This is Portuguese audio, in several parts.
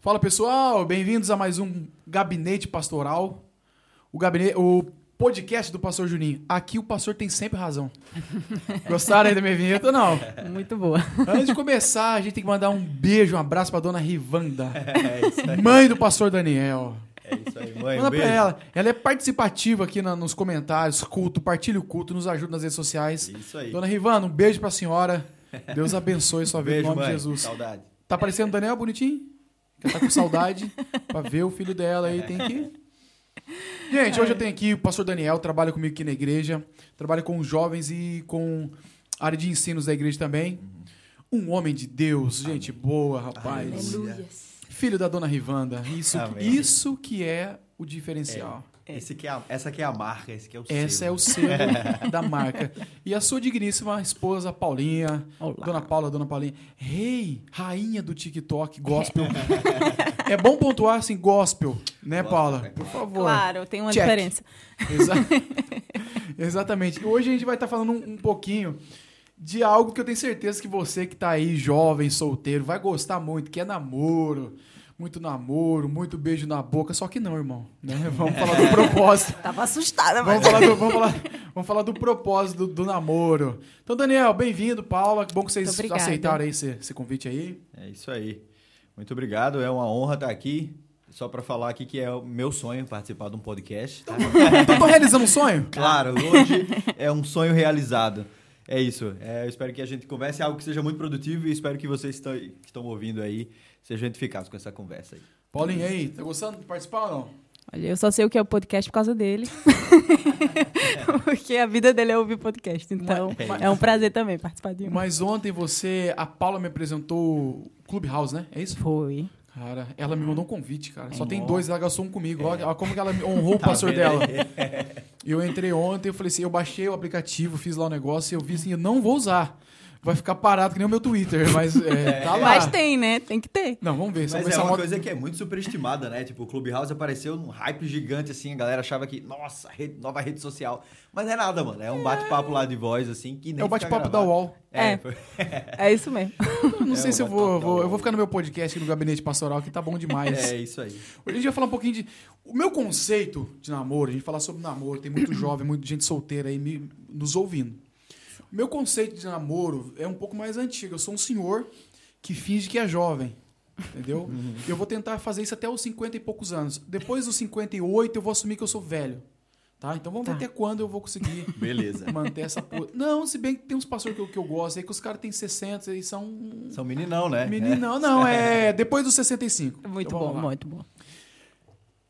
Fala pessoal, bem-vindos a mais um Gabinete Pastoral. O, gabinete, o podcast do Pastor Juninho. Aqui o pastor tem sempre razão. Gostaram aí da minha vinheta ou não? Muito boa. Antes de começar, a gente tem que mandar um beijo, um abraço pra dona Rivanda, É isso aí. mãe do pastor Daniel. É isso aí, mãe. Manda Um pra beijo. ela. Ela é participativa aqui na- nos comentários, culto, partilha o culto, nos ajuda nas redes sociais. Isso aí. Dona Rivanda, um beijo pra senhora. Deus abençoe sua vida Beijo, em nome mãe. de Jesus. Saudade. Tá parecendo o Daniel bonitinho? Que tá com saudade pra ver o filho dela aí, tem que. Gente, hoje eu tenho aqui o pastor Daniel, trabalha comigo aqui na igreja, trabalha com jovens e com área de ensinos da igreja também. Um homem de Deus, gente boa, rapaz. Aleluia. Filho da dona Rivanda. Isso, Amém. isso que é o diferencial. Esse aqui é a- essa aqui é a marca, esse aqui é o Essa selo. é o selo da marca. E a sua digníssima esposa, Paulinha. Olá. Dona Paula, Dona Paulinha. Rei, rainha do TikTok, gospel. é bom pontuar assim, gospel, né, Gospel, Paula? é. Por favor. Claro, tem uma Check. diferença. Exa- Exatamente. Hoje a gente vai estar falando um, um pouquinho de algo que eu tenho certeza que você que tá aí, jovem, solteiro, vai gostar muito, que é namoro. Muito namoro, muito beijo na boca, só que não, irmão. né? Vamos falar do propósito. Tava assustada, Vamos mas... falar, do, vamos, falar, vamos falar do propósito do, do namoro. Então, Daniel, bem-vindo, Paula. Que bom que vocês aceitaram aí esse, esse convite aí. É isso aí. Muito obrigado, é uma honra estar aqui. Só para falar aqui que é o meu sonho participar de um podcast. tá? Então, tô realizando um sonho? Claro, hoje é um sonho realizado. É isso. É, eu espero que a gente converse algo que seja muito produtivo e espero que vocês que estão ouvindo aí sejam edificados com essa conversa aí. Paulinho, aí, tá gostando de participar ou não? Olha, eu só sei o que é o podcast por causa dele. Porque a vida dele é ouvir podcast. Então, Mas- é um prazer também participar de um. Mas ontem você, a Paula me apresentou o Clubhouse, né? É isso? Foi. Cara, ela me mandou um convite, cara. Só É. tem dois, ela gastou um comigo. Olha, olha como que ela honrou o Tá pastor dela. Eu entrei ontem, eu falei assim, eu baixei o aplicativo, fiz lá o negócio e eu vi assim, eu não vou usar. Vai ficar parado que nem o meu Twitter, mas é, tá lá. Mas tem, né? Tem que ter. Não, vamos ver. Mas é uma moto- coisa que é muito superestimada, né? Tipo, o Clubhouse apareceu num hype gigante, assim, a galera achava que, nossa, rede- nova rede social. Mas não é nada, mano. É um bate-papo lá de voz, assim, que nem É o bate-papo da. UOL. É, É. É isso mesmo. Eu não É, sei se eu vou, vou-. Eu vou ficar no meu podcast aqui no Gabinete Pastoral, que tá bom demais. é isso aí. Hoje a gente vai falar um pouquinho de. O meu conceito de namoro, a gente falar sobre namoro, tem muito jovem, muita gente solteira aí me- nos ouvindo. Meu conceito de namoro é um pouco mais antigo. Eu sou um senhor que finge que é jovem. Entendeu? Eu vou tentar fazer isso até os 50 e poucos anos. Depois dos 58, eu vou assumir que eu sou velho. Tá? Então vamos ver Tá. até quando eu vou conseguir Beleza. manter essa porra. Não, se bem que tem uns pastores que eu, que eu gosto aí, que os caras têm 60 e são. São meninão, né? Menino, não, não, é depois dos 65. Muito Então, bom, lá. muito bom.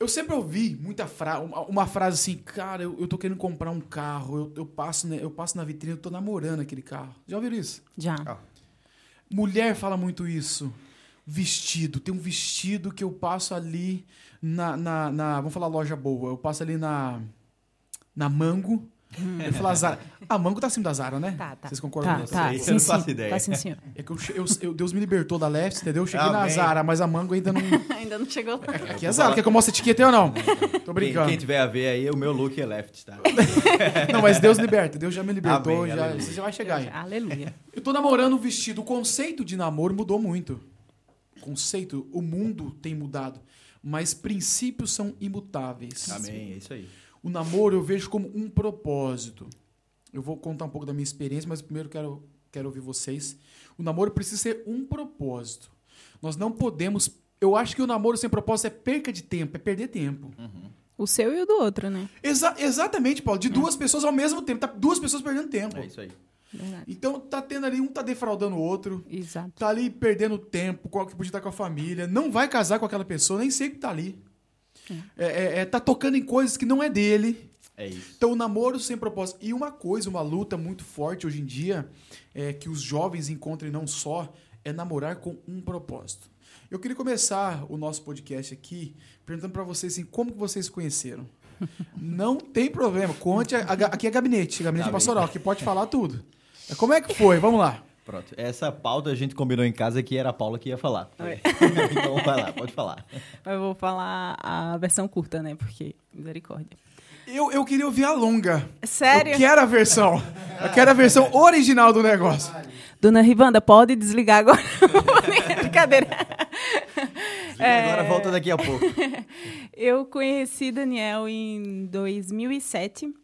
Eu sempre ouvi muita fra uma, uma frase assim, cara, eu, eu tô querendo comprar um carro, eu, eu, passo, né, eu passo na vitrine, eu tô namorando aquele carro. Já ouviram isso? Já. Ah. Mulher fala muito isso. Vestido, tem um vestido que eu passo ali na, na, na- vamos falar loja boa, eu passo ali na na Mango. Eu ia falar Zara. A Mango tá acima da Zara, né? Tá, tá. Vocês concordam Tá, nisso? tá. eu Sim, não sim. faço ideia. Tá sim, senhor. É que eu, eu- eu- Deus me libertou da Left, entendeu? Eu cheguei na Amém. Zara, mas a Mango ainda não. Ainda não chegou. Aqui é Zara. Quer que eu mostre a etiqueta ou não? Tô Quem, brincando. quem tiver a ver aí, o meu look é left, tá? Não, mas Deus liberta. Deus já me libertou. Amém, já, aleluia. você já vai chegar aí. Aleluia. Eu tô namorando um vestido. O conceito de namoro mudou muito. Conceito, o mundo tem mudado. Mas princípios são imutáveis. Amém, é isso aí. O namoro eu vejo como um propósito. Eu vou contar um pouco da minha experiência, mas primeiro quero, quero ouvir vocês. O namoro precisa ser um propósito. Nós não podemos. Eu acho que o namoro sem propósito é perca de tempo, é perder tempo. O seu e o do outro, né? Exa- exatamente, Paulo. De duas pessoas ao mesmo tempo. Tá duas pessoas perdendo tempo. É isso aí. Verdade. Então tá tendo ali, um tá defraudando o outro, Exato. tá ali perdendo tempo, qual que podia estar com a família, não vai casar com aquela pessoa, nem sei que tá ali. É, é, é, tá tocando em coisas que não é dele. É isso. Então, o namoro sem propósito. E uma coisa, uma luta muito forte hoje em dia, é que os jovens encontrem não só, é namorar com um propósito. Eu queria começar o nosso podcast aqui perguntando pra vocês assim, como que vocês se conheceram? Não tem problema, conte. a- a- aqui é gabinete, gabinete Tá bem. pastoral, que pode falar tudo. Como é que foi? Vamos lá. Pronto. Essa pauta a gente combinou em casa que era a Paula que ia falar. Oi. então vai lá, pode falar. Eu vou falar a versão curta, né? Porque, misericórdia. Eu, eu queria ouvir a longa. Sério? Eu quero a versão. Eu quero a versão original do negócio. Dona Rivanda, pode desligar agora. Brincadeira. É. Agora volta daqui a pouco. Eu conheci Daniel em 2007.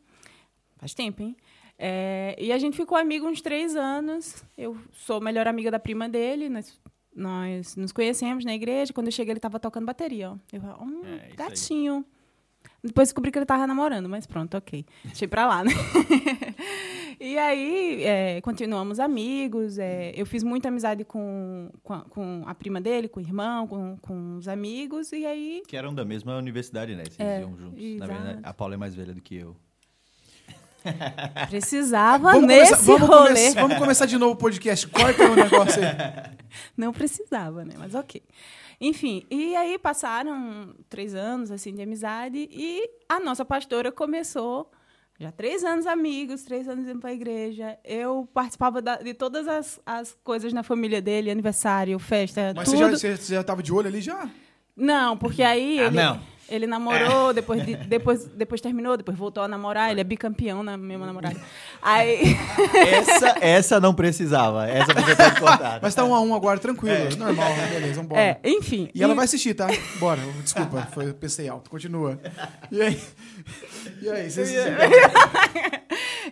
Faz tempo, hein? É, e a gente ficou amigo uns três anos. Eu sou melhor amiga da prima dele. Nós, nós nos conhecemos na igreja. Quando eu cheguei, ele estava tocando bateria. Ó. Eu falei, hum, É, gatinho. Depois descobri que ele estava namorando, mas pronto, ok. Deixei pra lá, né? e aí, é, continuamos amigos. é, eu fiz muita amizade com, com, a, com a prima dele, com o irmão, com, com os amigos. E aí, Que eram da mesma universidade, né? Vocês É, iam juntos. Na exato. verdade, a Paula é mais velha do que eu. Precisava Vamos nesse começar, vamos, rolê. começar, vamos começar de novo o podcast. Corta o negócio aí. Não precisava, né? Mas ok. Enfim, e aí passaram três anos assim de amizade e a nossa pastora começou já três anos amigos, três anos indo para a igreja. Eu participava da- de todas as, as coisas na família dele, aniversário, festa, Mas você tudo. já, você, já tava de olho ali já? Não, porque aí Ah, ele, não. Ele namorou, depois, de- depois, depois terminou, depois voltou a namorar. Ele é bicampeão na mesma namorada. Aí, Essa, essa não precisava. Essa você pode cortar. Mas tá um a um agora, tranquilo. Normal, beleza, vambora. é, enfim. E ela vai assistir, tá? Bora, desculpa, foi pensei alto. Continua. E aí? E aí, vocês...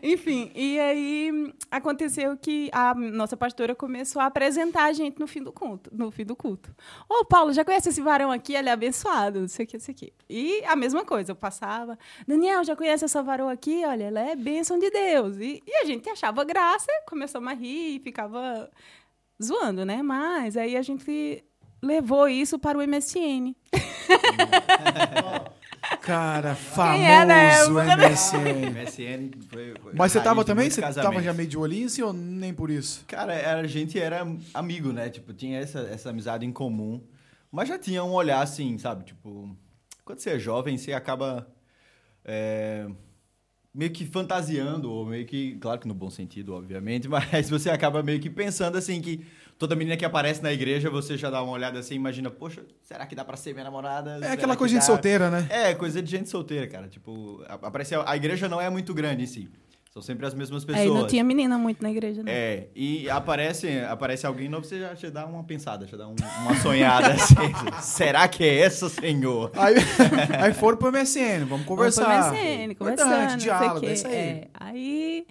Enfim, e aí aconteceu que a nossa pastora começou a apresentar a gente no fim do culto. No fim do culto. Ô, Paulo, já conhece esse varão aqui? Ele é abençoado, não sei o que, não sei o que. E a mesma coisa, eu passava. Daniel, já conhece essa varão aqui? Olha, ela é bênção de Deus. E, e a gente achava graça, começamos a rir ficava zoando, né? Mas aí a gente levou isso para o MSN. Cara, Quem é, né? famoso MSN. MSN foi, foi Mas você tava também? Você tava já meio de olhinho assim ou nem por isso? Cara, era- a gente era amigo, né? Tipo, tinha essa, essa amizade em comum. Mas já tinha um olhar assim, sabe? Tipo, quando você é jovem, você acaba é, meio que fantasiando, ou meio que, claro que no bom sentido, obviamente, mas você acaba meio que pensando assim que toda menina que aparece na igreja, você já dá uma olhada assim imagina, poxa, será que dá pra ser minha namorada? É Será aquela que coisa de solteira, né? É, coisa de gente solteira, cara. Tipo, a- aparece, a igreja não é muito grande em si. São sempre as mesmas pessoas. Aí não tinha menina muito na igreja, né? É, e aparece, aparece alguém novo, você já, já dá uma pensada, já dá um- uma sonhada assim. Será que é essa, senhor? Aí, aí foram pro MSN, vamos conversar. Vamos pro MSN, conversando, não sei o diálogo, quê. é isso aí. É, aí,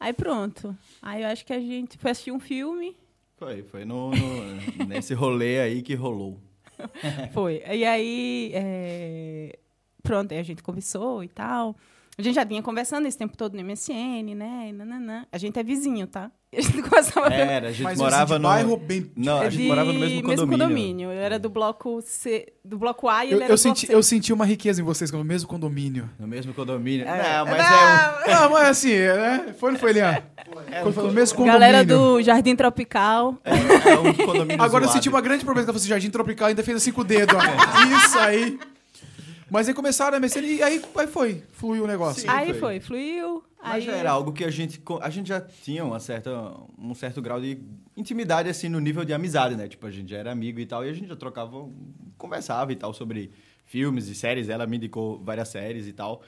aí pronto. Aí eu acho que a gente foi assistir um filme. Foi, foi no, no- nesse rolê aí que rolou. Foi. E aí, é, pronto, aí a gente conversou e tal. A gente já vinha conversando esse tempo todo no MSN, né? Nananã. A gente é vizinho, tá? A gente começava a ver. Era, a gente Mas morava assim, de no. bairro bem... Não, a É gente de morava no mesmo condomínio. Eu era do bloco C, do bloco A e Eu, ele era eu do senti, bloco C. eu senti uma riqueza em vocês, no mesmo condomínio. No mesmo condomínio. É. Não, mas é Não, mas assim, né? Foi ou não foi? É, Quando foi no mesmo condomínio. Galera do Jardim Tropical. um, é, é um condomínio Agora eu zoado. senti uma grande problema que você Jardim Tropical ainda fez assim com o dedo, ó. Isso aí. Mas aí começaram a MSN e aí, aí foi, fluiu o negócio. Sim. aí foi. foi, fluiu. Mas aí já era algo que a gente, a gente já tinha uma certa, um certo grau de intimidade, assim, no nível de amizade, né? Tipo, a gente já era amigo e tal, e a gente já trocava, conversava e tal sobre filmes e séries. Ela me indicou várias séries e tal.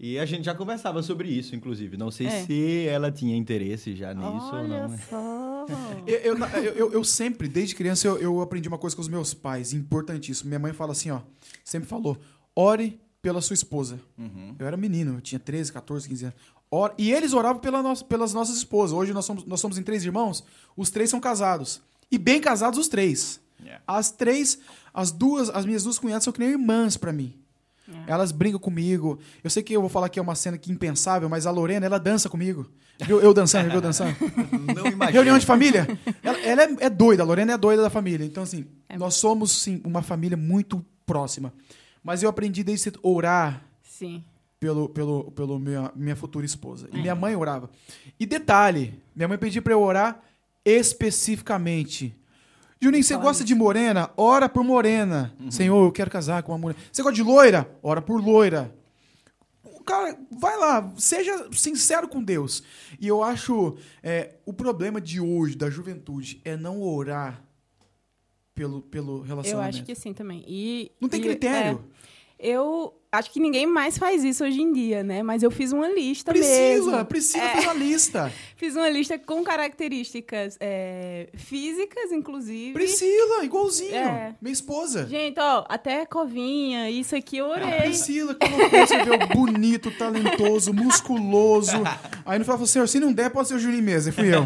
E a gente já conversava sobre isso, inclusive. Não sei É. se ela tinha interesse já nisso ou Olha não. né? só. Eu, eu, eu- eu- eu sempre, desde criança, eu, eu aprendi uma coisa com os meus pais, importantíssimo. Minha mãe fala assim, ó, sempre falou, ore pela sua esposa. Uhum. Eu era menino, eu tinha 13, 14, 15 anos. Ora- e eles oravam pela nossa- pelas nossas esposas. Hoje nós somos, nós somos em três irmãos, os três são casados. E bem casados os três. Yeah. As três, as duas, as minhas duas cunhadas são que nem irmãs pra mim. É. Elas brincam comigo. Eu sei que eu vou falar que é uma cena que impensável, mas a Lorena, ela dança comigo. Viu eu dançando, viu eu dançando? Não imagino. Reunião de família. Ela, ela é, é doida, a Lorena é doida da família. Então, assim, É. nós somos, sim, uma família muito próxima. Mas eu aprendi desde cedo orar Sim. pelo, pelo, pelo minha, minha futura esposa. E É. minha mãe orava. E detalhe, minha mãe pedia pra eu orar especificamente. Juninho, você gosta de morena? Ora por morena. Senhor, eu quero casar com uma morena. Você gosta de loira? Ora por loira. Cara, vai lá, seja sincero com Deus. E eu acho é, o problema de hoje, da juventude, é não orar pelo, pelo Eu relacionamento. acho que sim também. E, Não tem e- critério. é, eu, acho que ninguém mais faz isso hoje em dia, né? Mas eu fiz uma lista Priscila, mesmo. Priscila É. fez a lista. Fiz uma lista com características é, físicas, inclusive. Priscila, igualzinho. É. Minha esposa. Gente, ó, até covinha, isso aqui eu orei. Priscila colocou, você vê o bonito, talentoso, musculoso. Aí no final falou, senhor, se não der, pode ser o Juninho mesmo. E fui eu.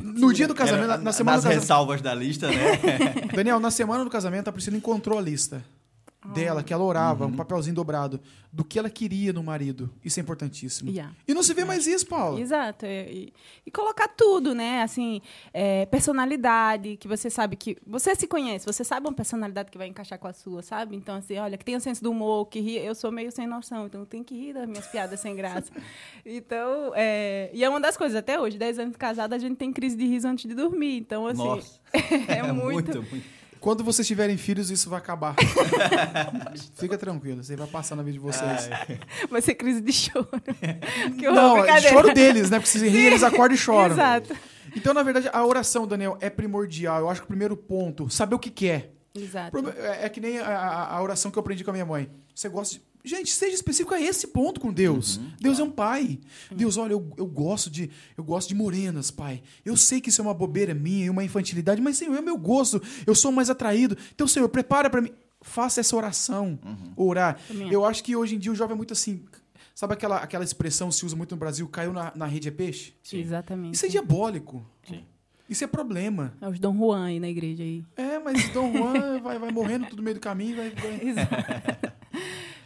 No dia do casamento, Era na, na semana nas do casamento. ressalvas da lista, né? Daniel, na semana do casamento, a Priscila encontrou a lista dela, que ela orava, Uhum. um papelzinho dobrado, do que ela queria no marido. Isso é importantíssimo. Yeah. E não se vê mais isso, Paulo. Exato. é, E, e colocar tudo, né? Assim, é, personalidade, que você sabe que. Você se conhece, você sabe uma personalidade que vai encaixar com a sua, sabe? Então, assim, olha, que tem o senso do humor, que ri. Eu sou meio sem noção, então tem que rir das minhas piadas sem graça. Então, é, e é uma das coisas, até hoje, 10 anos de casada, a gente tem crise de riso antes de dormir. Então, assim, Nossa. é, muito. muito. Quando vocês tiverem filhos, isso vai acabar. Fica tranquilo, você vai passar na vida de vocês. Vai ser crise de choro. Não, é choro deles, né? Porque se rir, eles acordam e choram. Exato. Então, na verdade, a oração, Daniel, é primordial. Eu acho que o primeiro ponto, saber o que quer. Exato. Proble- É é que nem a, a- a oração que eu aprendi com a minha mãe. Você gosta de. Gente, seja específico a esse ponto com Deus. Deus é um pai. Deus, olha, eu, eu gosto de eu gosto de morenas, pai. Eu sei que isso é uma bobeira minha e uma infantilidade, mas Senhor, é meu gosto. Eu sou mais atraído. Então, Senhor, prepara para mim. Faça essa oração. Orar. Também. Eu acho que hoje em dia o jovem é muito assim. Sabe aquela, aquela expressão que se usa muito no Brasil, caiu na, na rede é peixe? Exatamente. Isso é diabólico. Sim. Isso é problema. É os Dom Juan aí na igreja aí. É, mas Dom Juan vai, vai morrendo tudo no meio do caminho, vai, vai-.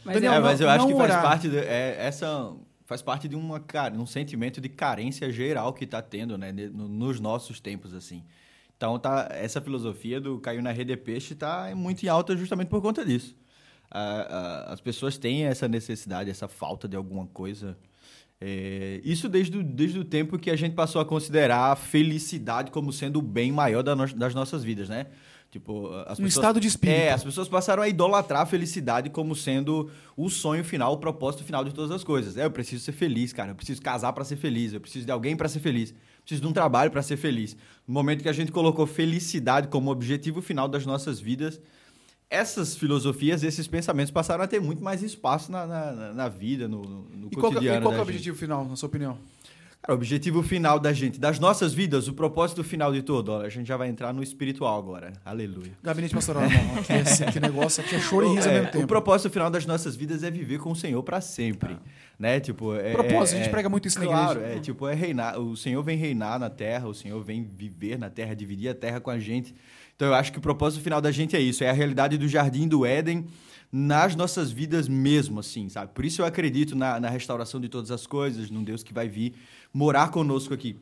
Mas Daniel, É, não- mas eu acho não que faz orar. parte de, é, essa faz parte de uma cara, um sentimento de carência geral que está tendo, né, nos nossos tempos assim. Então tá essa filosofia do caiu na rede é peixe tá muito em alta justamente por conta disso. Ah, ah, as pessoas têm essa necessidade, essa falta de alguma coisa. É, isso desde o, desde o tempo que a gente passou a considerar a felicidade como sendo o bem maior da no- das nossas vidas, né? Tipo, as Um pessoas- estado de espírito. É, as pessoas passaram a idolatrar a felicidade como sendo o sonho final, o propósito final de todas as coisas. É, eu preciso ser feliz, cara. Eu preciso casar para ser feliz. Eu preciso de alguém para ser feliz. Preciso de um trabalho para ser feliz. No momento que a gente colocou felicidade como objetivo final das nossas vidas, essas filosofias, esses pensamentos passaram a ter muito mais espaço na, na, na- vida, no, no E qual, que- cotidiano. e qual é o objetivo final, na sua opinião? Cara, o objetivo final da gente, das nossas vidas, o propósito final de tudo. Ó, a gente já vai entrar no espiritual agora. Aleluia. Gabinete pastoral, não. Aqui, é, esse- aqui negócio aqui é choro e riso ao É, mesmo tempo. O propósito final das nossas vidas é viver com o Senhor para sempre, né? Tipo, é, Propósito, é- a gente é- prega muito isso na claro, igreja. é tipo, é reinar, o Senhor vem reinar na terra, o Senhor vem viver na terra, dividir a terra com a gente. Então eu acho que o propósito final da gente é isso, é a realidade do jardim do Éden nas nossas vidas mesmo, assim, sabe? Por isso eu acredito na, na restauração de todas as coisas, num Deus que vai vir morar conosco aqui.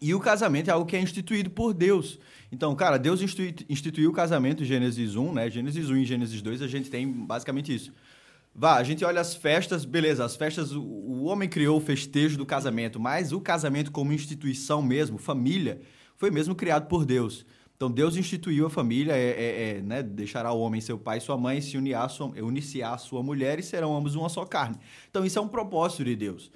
E o casamento é algo que é instituído por Deus. Então, cara, Deus institui- instituiu o casamento em Gênesis 1, né? Gênesis 1 e Gênesis 2, a gente tem basicamente isso. Vá, a gente olha as festas, beleza, as festas, o, o homem criou o festejo do casamento, mas o casamento como instituição mesmo, família, foi mesmo criado por Deus. Então, Deus instituiu a família, é, é- é, né, deixará o homem seu pai e sua mãe, se unir à sua, unir-se à sua mulher e serão ambos uma só carne. Então, isso é um propósito de Deus.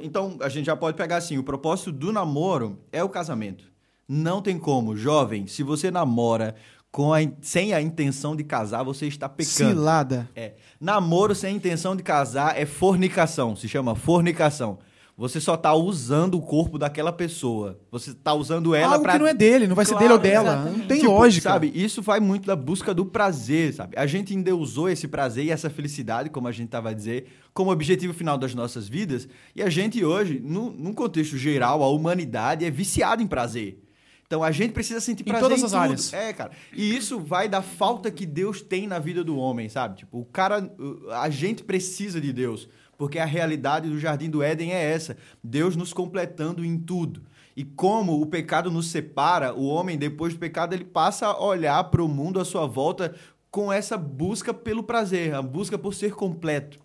Então, a gente já pode pegar assim, o propósito do namoro é o casamento. Não tem como, jovem, se você namora com a sem a intenção de casar, você está pecando. Cilada. É. Namoro sem intenção de casar é fornicação, se chama fornicação. Você só tá usando o corpo daquela pessoa. Você tá usando ela Algo pra que não é dele, não vai ser Claro, dele ou dela. exatamente. Não tem Tipo, lógica. Sabe, isso vai muito da busca do prazer, sabe? A gente endeusou esse prazer e essa felicidade, como a gente tava a dizer, como objetivo final das nossas vidas. E a gente hoje, no, num contexto geral, a humanidade é viciada em prazer. Então a gente precisa sentir Em prazer todas em as tudo. áreas. É, cara. E isso vai da falta que Deus tem na vida do homem, sabe? Tipo, o cara, a gente precisa de Deus, porque a realidade do jardim do Éden é essa, Deus nos completando em tudo. E como o pecado nos separa, o homem depois do pecado ele passa a olhar para o mundo à sua volta com essa busca pelo prazer, a busca por ser completo.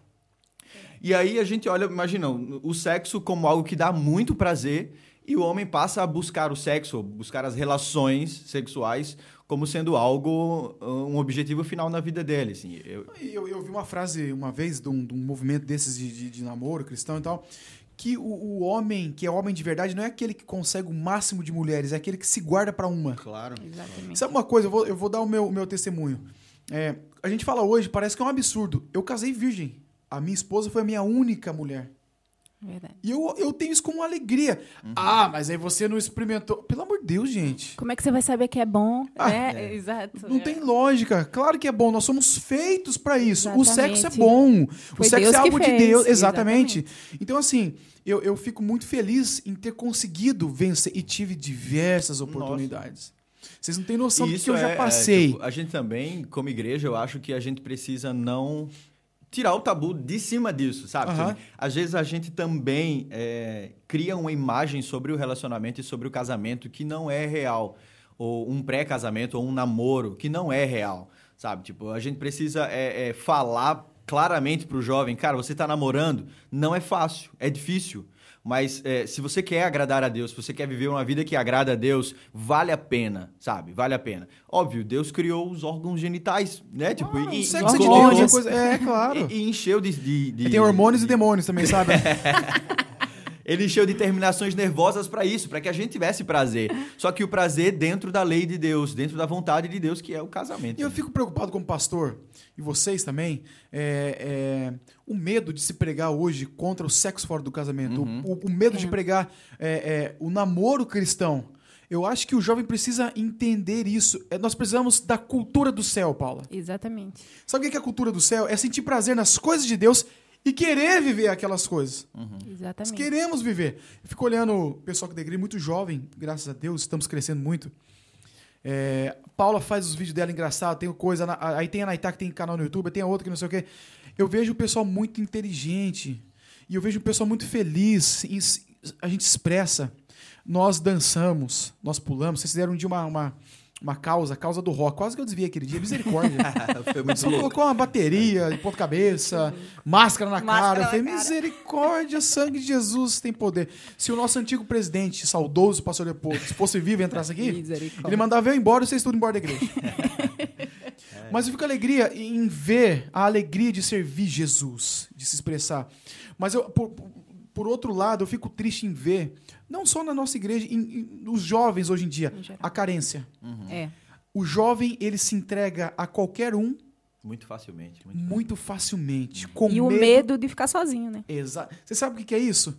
E aí a gente olha, imagina, o sexo como algo que dá muito prazer e o homem passa a buscar o sexo, buscar as relações sexuais como sendo algo, um objetivo final na vida dele, assim. Eu, Eu, eu vi uma frase uma vez de um, de um movimento desses de, de, de namoro cristão e tal, que o, o homem, que é homem de verdade, não é aquele que consegue o máximo de mulheres, é aquele que se guarda pra uma. claro. Exatamente. Sabe uma coisa? Eu vou, eu vou dar o meu, meu testemunho. É, a gente fala hoje, parece que é um absurdo. Eu casei virgem. A minha esposa foi a minha única mulher. Verdade. E eu, eu tenho isso com uma alegria. Ah, mas aí você não experimentou. Pelo amor de Deus, gente. Como é que você vai saber que é bom? Ah, né? Exato. Não é. tem lógica. Claro que é bom. Nós somos feitos pra isso. O Exatamente. sexo é bom. Foi o sexo Deus é algo de. Deus. Exatamente. Então, assim, eu, eu fico muito feliz em ter conseguido vencer. E tive diversas oportunidades. Vocês não têm noção do Isso que eu já é- é, passei. tipo, a gente também, como igreja, eu acho que a gente precisa não tirar o tabu de cima disso, sabe? Tipo, Às vezes a gente também é, cria uma imagem sobre o relacionamento e sobre o casamento que não é real. Ou um pré-casamento ou um namoro que não é real, sabe? Tipo, a gente precisa é, é, falar claramente pro jovem, cara, você tá namorando, não é fácil, é difícil. Mas é, se você quer agradar a Deus, se você quer viver uma vida que agrada a Deus, vale a pena, sabe? Vale a pena. Óbvio, Deus criou os órgãos genitais, né? Tipo, Ah, e, o e- sexo é de Deus. É, coisa... é claro. e- e encheu de. de, de- E tem hormônios e de- demônios também, sabe? Ele encheu de terminações nervosas para isso, para que a gente tivesse prazer. Só que o prazer dentro da lei de Deus, dentro da vontade de Deus, que é o casamento. E eu fico preocupado como pastor, e vocês também, é, é, o medo de se pregar hoje contra o sexo fora do casamento, Uhum. o, o medo de É. pregar é, é, o namoro cristão. Eu acho que o jovem precisa entender isso. É, nós precisamos da cultura do céu, Paula. Exatamente. Sabe o que é a cultura do céu? É sentir prazer nas coisas de Deus e querer viver aquelas coisas. Nós Exatamente. queremos viver. Eu fico olhando o pessoal que da igreja muito jovem, graças a Deus, estamos crescendo muito. É, Paula faz os vídeos dela engraçados, tem coisa. na- aí tem a Naitá que tem canal no YouTube, tem a outra que não sei o quê. Eu vejo o pessoal muito inteligente. E eu vejo o pessoal muito feliz. A gente expressa. Nós dançamos, nós pulamos. Vocês fizeram um dia uma, uma, uma causa, a causa do rock. Quase que eu desviei aquele dia. Misericórdia. Foi muito Você louco. colocou uma bateria de ponta-cabeça, máscara na Máscara cara. Eu na falei, cara. misericórdia, sangue de Jesus tem poder. Se o nosso antigo presidente, saudoso pastor Leopoldo, se fosse vivo e entrasse aqui, ele mandava eu embora e vocês tudo embora da igreja. Mas eu fico alegria em ver a alegria de servir Jesus, de se expressar. Mas eu, por, por outro lado, eu fico triste em ver, não só na nossa igreja, em, em- nos jovens hoje em dia, Em a carência. É. O jovem, ele se entrega a qualquer um Muito facilmente. Muito muito facilmente. Com E o medo de ficar sozinho, né? Exato. Você sabe o que é isso?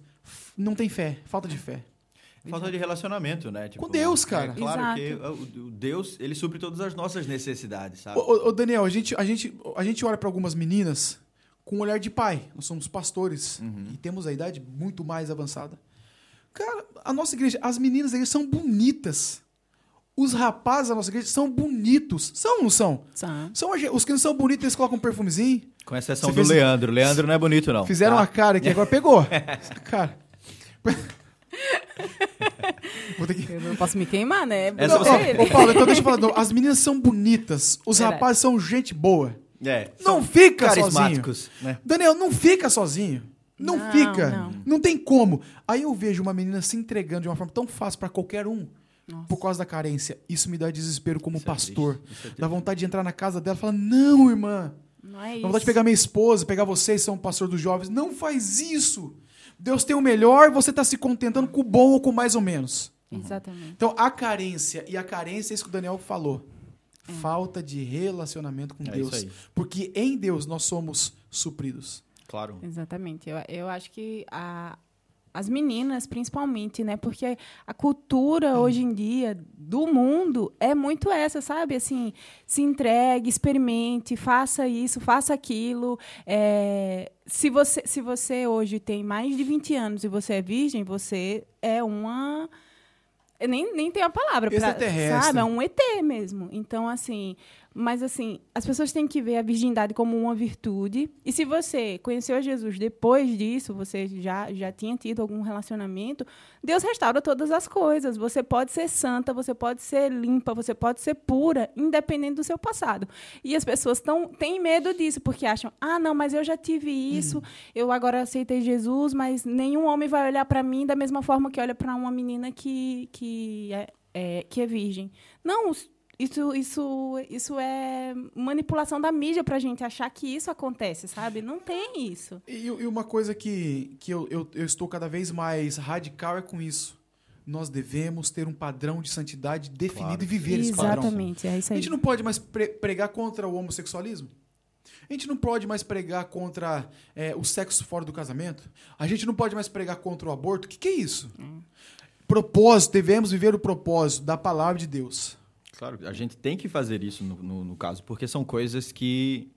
Não tem fé, falta de fé. Falta de relacionamento, né? Tipo, Com Deus, cara. É claro Exato. que o, Deus, ele supre todas as nossas necessidades, sabe? Ô, ô, ô, Daniel, a gente, a, gente, a gente olha para algumas meninas com um olhar de pai. Nós somos pastores e temos a idade muito mais avançada. Cara, a nossa igreja, as meninas da igreja são bonitas. Os rapazes da nossa igreja são bonitos. São ou não são? São. são a os que não são bonitos, eles colocam um perfumezinho. Com exceção Você do fez- Leandro. Leandro não é bonito, não. Fizeram tá? uma cara aqui, agora pegou. Cara. Vou ter que... Eu não posso me queimar, né? Essa Não, você- ó, Paulo, então deixa eu falar. não, As meninas são bonitas. Os Verdade. rapazes são gente boa. É. Não fica sozinho. carismáticos, né? Daniel, não fica sozinho. Não, Não, fica. não. Não. tem como. Aí eu vejo uma menina se entregando de uma forma tão fácil pra qualquer um. Nossa. Por causa da carência. Isso me dá desespero como Isso é pastor. é dá vontade de entrar na casa dela e falar: Não, irmã. Não é Dá isso. vontade de pegar minha esposa, pegar vocês, são pastor dos jovens. Não faz isso. Deus tem o melhor, você está se contentando com o bom ou com mais ou menos. Exatamente. Então, a carência, e a carência é isso que o Daniel falou. Falta de relacionamento com É Deus. isso aí. Porque em Deus nós somos supridos. Claro. Exatamente. Eu, eu acho que a, as meninas, principalmente, né? Porque a cultura hoje em dia do mundo é muito essa, sabe? Assim, se entregue, experimente, faça isso, faça aquilo. É, se, você, se você hoje tem mais de 20 anos e você é virgem, você é uma. Eu nem, nem tenho a palavra pra, Extraterrestre. sabe? É um ET mesmo. Então, assim, mas assim, as pessoas têm que ver a virgindade como uma virtude. E se você conheceu a Jesus depois disso, você já, já tinha tido algum relacionamento, Deus restaura todas as coisas. Você pode ser santa, você pode ser limpa, você pode ser pura, independente do seu passado. E as pessoas tão, têm medo disso, porque acham, ah, não, mas eu já tive isso, eu agora aceitei Jesus, mas nenhum homem vai olhar para mim da mesma forma que olha para uma menina que, que, é, é, que é virgem. Não, isso, isso, isso é manipulação da mídia pra gente achar que isso acontece, sabe? Não tem isso. E, e uma coisa que, que eu, eu, eu estou cada vez mais radical é com isso. nós devemos ter um padrão de santidade definido Claro. e viver esse padrão. Exatamente, é isso A aí. gente não pode mais pre- pregar contra o homossexualismo? A gente não pode mais pregar contra é, o sexo fora do casamento? A gente não pode mais pregar contra o aborto? O que, que é isso? Propósito, devemos viver o propósito da palavra de Deus. Claro, a gente tem que fazer isso no, no, no caso, porque são coisas que,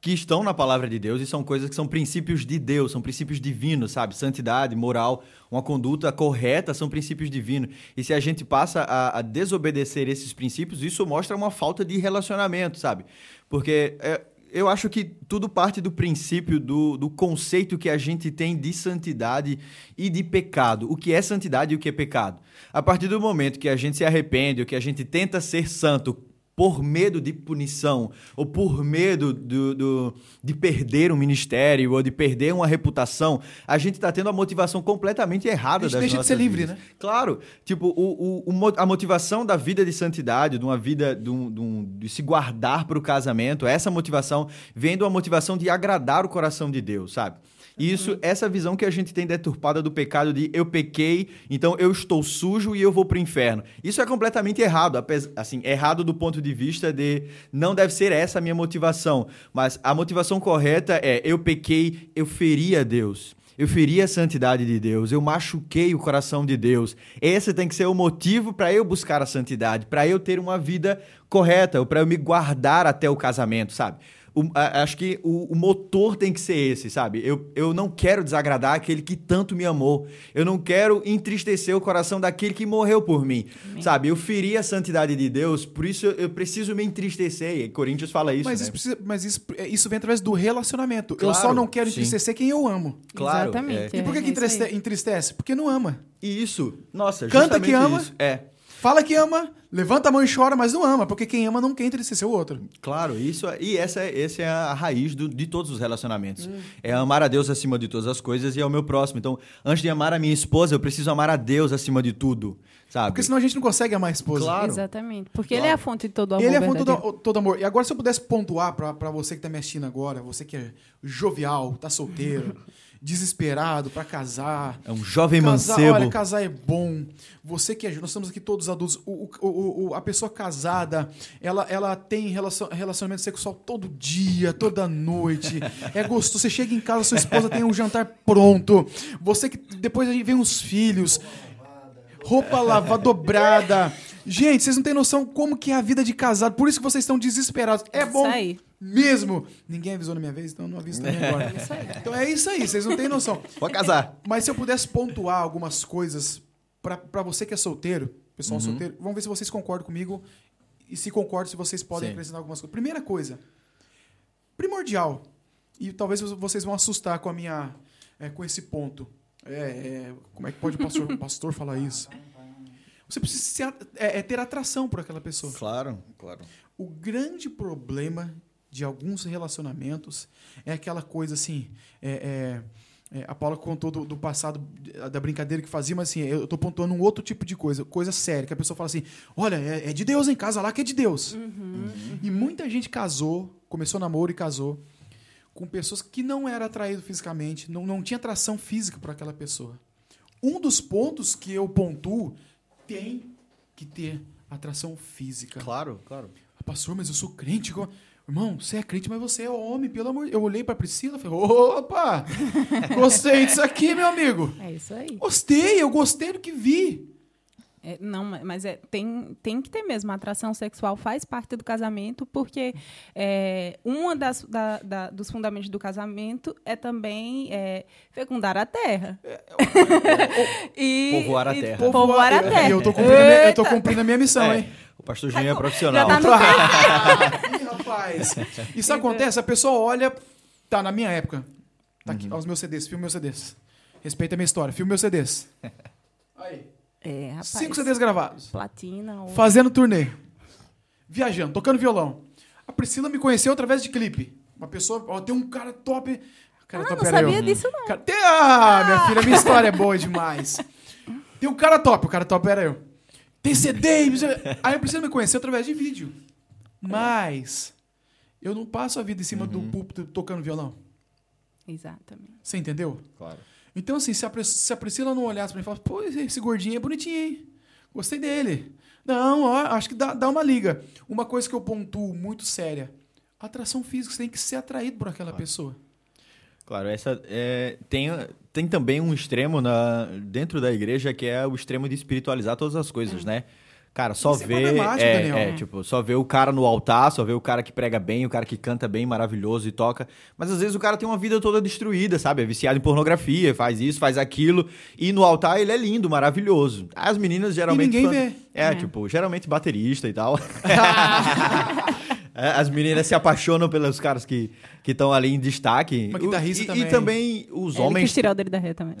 que estão na palavra de Deus e são coisas que são princípios de Deus, são princípios divinos, sabe? Santidade, moral, uma conduta correta são princípios divinos. E se a gente passa a, a desobedecer esses princípios, isso mostra uma falta de relacionamento, sabe? Porque é, eu acho que tudo parte do princípio, do, do conceito que a gente tem de santidade e de pecado. O que é santidade e o que é pecado. A partir do momento que a gente se arrepende, ou que a gente tenta ser santo por medo de punição, ou por medo do, do- de perder um ministério, ou de perder uma reputação, a gente está tendo a motivação completamente errada A gente das deixa de ser livre, vidas. né? Claro, tipo, o, o- o a motivação da vida de santidade, de uma vida de, um- de um- de se guardar para o casamento, essa motivação vem de uma motivação de agradar o coração de Deus, sabe? E Isso, essa visão que a gente tem deturpada do pecado de eu pequei, então eu estou sujo e eu vou para o inferno. Isso é completamente errado, assim, errado do ponto de vista de não deve ser essa a minha motivação, mas a motivação correta é eu pequei, eu feri a Deus. Eu feri a santidade de Deus, eu machuquei o coração de Deus. Esse tem que ser o motivo para eu buscar a santidade, para eu ter uma vida correta, para eu me guardar até o casamento, sabe? O- a- acho que o, o motor tem que ser esse, sabe? Eu, eu não quero desagradar aquele que tanto me amou. Eu não quero entristecer o coração daquele que morreu por mim, sabe? Eu feri a santidade de Deus, por isso eu, eu preciso me entristecer. E Coríntios fala isso, mas né? isso, precisa- mas isso, é, isso vem através do relacionamento. eu Claro, só não quero sim. entristecer quem eu amo. Claro, Exatamente. é. E por que, É, que é isso aí. entriste- entristece? Porque não ama. E isso, nossa, Canta que ama. isso. É. Fala que ama, levanta a mão e chora, mas não ama, porque quem ama não quer entristecer o outro. Claro, isso é- e essa, é- essa é a raiz do- de todos os relacionamentos. Hum. É amar a Deus acima de todas as coisas e ao meu próximo. Então, antes de amar a minha esposa, eu preciso amar a Deus acima de tudo, sabe? Porque senão a gente não consegue amar a esposa. Claro. Exatamente. Porque Claro. ele é a fonte de todo amor. Ele é a fonte verdadeiro. do todo amor. E agora, se eu pudesse pontuar pra, pra você que tá me assistindo agora, você que é jovial, tá solteiro, desesperado pra casar. É um jovem Casar, mancebo. olha, casar é bom. Você que é, nós estamos aqui todos adultos. O, o- o- o- a pessoa casada, ela, ela tem relacion- relacionamento sexual todo dia, toda noite. É gostoso. Você chega em casa, sua esposa tem um jantar pronto. Você que depois aí vem os filhos. Roupa lavada, dobrada. Gente, vocês não têm noção como que é a vida de casado. Por isso que vocês estão desesperados. É bom Isso aí. mesmo. Ninguém avisou na minha vez, então eu não aviso também agora. Então é isso aí, vocês não têm noção. Pode casar. Mas se eu pudesse pontuar algumas coisas pra você que é solteiro, pessoal Uhum. solteiro, vamos ver se vocês concordam comigo e se concordam, se vocês podem Sim. acrescentar algumas coisas. Primeira coisa, primordial, e talvez vocês vão assustar com a minha, é, com esse ponto. É, é, como é que pode o pastor, pastor falar isso? Você precisa se a- é, é ter atração por aquela pessoa. Claro, claro. O grande problema de alguns relacionamentos é aquela coisa assim. é- é- a Paula contou do, do passado, da brincadeira que fazia, mas assim, eu tô pontuando um outro tipo de coisa, coisa séria, que a pessoa fala assim: olha, é, é de Deus em casa lá que é de Deus. E muita gente casou, começou namoro e casou com pessoas que não era atraído fisicamente, não, não tinha atração física por aquela pessoa. Um dos pontos que eu pontuo tem que ter atração física. Claro, claro. Ah, Pastor, mas eu sou crente. co- Irmão, você é crente, mas você é homem, pelo amor de Eu olhei pra Priscila e falei: opa! Gostei disso aqui, meu amigo. É isso aí. Gostei, eu gostei do que vi. É, não, ma- mas é, tem, tem que ter mesmo. A atração sexual faz parte do casamento, porque é, uma das, da- da- dos fundamentos do casamento é também é, fecundar a terra. e, Povoar a e terra. Povoar a eu, terra. eu tô cumprindo, a minha, eu tô cumprindo a minha missão, É, hein? o pastor Juninho é profissional. Já tá rapaz. Isso acontece, a pessoa olha. Tá, na minha época. Tá aqui, ó, os meus CDs, filme meus CDs. Respeita a minha história, filme meus CDs. Aí. É, rapaz. Cinco CDs gravados. Platina. Ou... Fazendo turnê. Viajando, tocando violão. A Priscila me conheceu através de clipe. Uma pessoa, ó, tem um cara top. Cara Ah, top não era sabia eu. disso, não. Cara, tem- ah, minha filha, minha história é boa demais. Tem um cara top, o cara top era eu. Tem CD. Aí a Priscila me conheceu através de vídeo. Mas eu não passo a vida em cima do púlpito tocando violão. Exatamente. Você entendeu? Claro. Então, assim, se a, Pris- se a Priscila não olhasse pra mim e falasse, pô, esse gordinho é bonitinho, hein? Gostei dele. Não, ó, acho que dá, dá uma liga. Uma coisa que eu pontuo muito séria. Atração física, você tem que ser atraído por aquela pessoa. Claro, essa é, tem, tem também um extremo na, dentro da igreja que é o extremo de espiritualizar todas as coisas, né? Cara, só Isso é É, é, tipo, só ver o cara no altar, só ver o cara que prega bem, o cara que canta bem, maravilhoso e toca. Mas às vezes o cara tem uma vida toda destruída, sabe? É viciado em pornografia, faz isso, faz aquilo. E no altar ele é lindo, maravilhoso. As meninas geralmente. ninguém fan- vê. É, É. tipo, geralmente baterista e tal. É, As meninas se apaixonam pelos caras que estão ali em destaque. Mas guitarrista e, também. E também os Ele homens quis tirar o dele da ré também.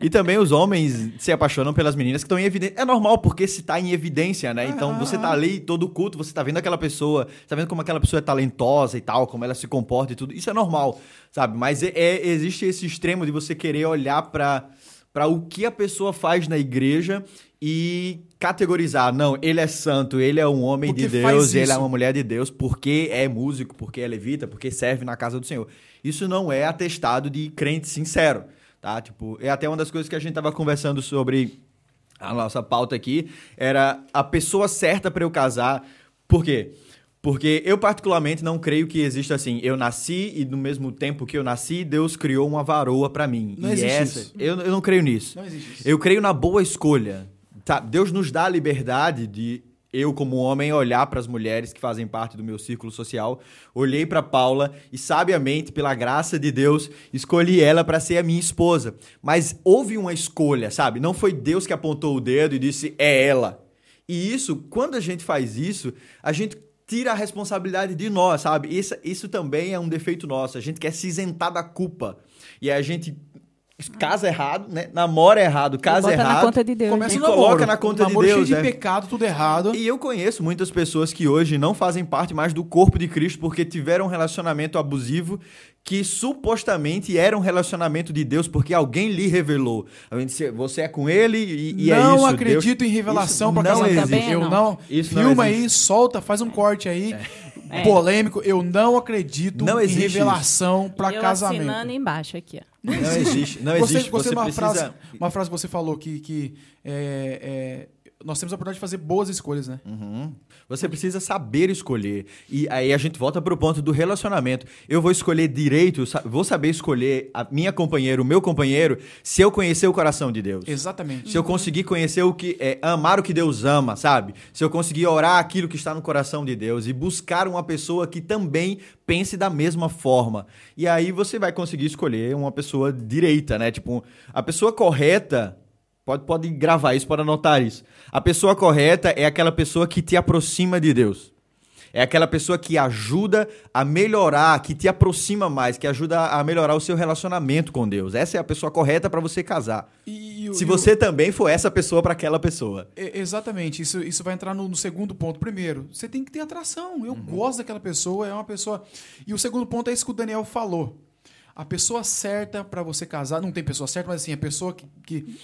e também os homens se apaixonam pelas meninas que estão em evidência. É normal, porque se tá em evidência, né? Então Ah, você ah, tá ali, todo culto, você tá vendo aquela pessoa, tá vendo como aquela pessoa é talentosa e tal, como ela se comporta e tudo. Isso é normal, sabe? Mas é, é- existe esse extremo de você querer olhar pra, pra o que a pessoa faz na igreja e categorizar. Não, ele é santo, ele é um homem Porque de Deus, ele é uma mulher de Deus, porque é músico, porque é levita, porque serve na casa do Senhor. Isso não é atestado de crente sincero, tá? Tipo, é até uma das coisas que a gente tava conversando sobre a nossa pauta aqui, era a pessoa certa para eu casar. Por quê? Porque eu particularmente não creio que exista assim, eu nasci e no mesmo tempo que eu nasci, Deus criou uma varoa para mim. Não e existe essa, isso. eu, eu não creio nisso. Não existe isso. Eu creio na boa escolha. Tá? Deus nos dá a liberdade de eu, como homem, olhar para as mulheres que fazem parte do meu círculo social. Olhei para Paula e, sabiamente, pela graça de Deus, escolhi ela para ser a minha esposa. Mas houve uma escolha, sabe? Não foi Deus que apontou o dedo e disse é ela. E isso, quando a gente faz isso, a gente tira a responsabilidade de nós, sabe? Isso, isso também é um defeito nosso. A gente quer se isentar da culpa. E a gente casa errado, né? Namora errado, casa Bota errado. na conta de Deus. Começa E o coloca namoro. na conta o de namoro Deus, cheio é. de pecado, tudo errado. E eu conheço muitas pessoas que hoje não fazem parte mais do corpo de Cristo porque tiveram um relacionamento abusivo que supostamente era um relacionamento de Deus porque alguém lhe revelou. Disse, Você é com ele e, e é não isso. acredito Deus... em revelação não casamento. Eu não. não. Isso não Filma existe. aí, solta, faz um corte aí. É. Polêmico. Eu não acredito Não em revelação eu casamento. assinando embaixo aqui, ó. Não existe. Não existe. gostei Você de uma, precisa... frase, uma frase que você falou que, que é, é, nós temos a oportunidade de fazer boas escolhas, né? Uhum. Você precisa saber escolher. E aí a gente volta pro ponto do relacionamento. Eu vou escolher direito, vou saber escolher a minha companheira, o meu companheiro, se eu conhecer o coração de Deus. Exatamente. Se eu conseguir conhecer o que é amar o que Deus ama, sabe? Se eu conseguir orar aquilo que está no coração de Deus e buscar uma pessoa que também pense da mesma forma. E aí você vai conseguir escolher uma pessoa direita, né? Tipo, a pessoa correta Pode, pode gravar isso, pode anotar isso. A pessoa correta é aquela pessoa que te aproxima de Deus. É aquela pessoa que ajuda a melhorar, que te aproxima mais, que ajuda a melhorar o seu relacionamento com Deus. Essa é a pessoa correta para você casar. E- e Se e você também for essa pessoa para aquela pessoa. Exatamente, isso, isso vai entrar no, no segundo ponto. Primeiro, você tem que ter atração. Eu gosto daquela pessoa, é uma pessoa. E o segundo ponto é isso que o Daniel falou. A pessoa certa pra você casar, não tem pessoa certa, mas assim, a pessoa que, que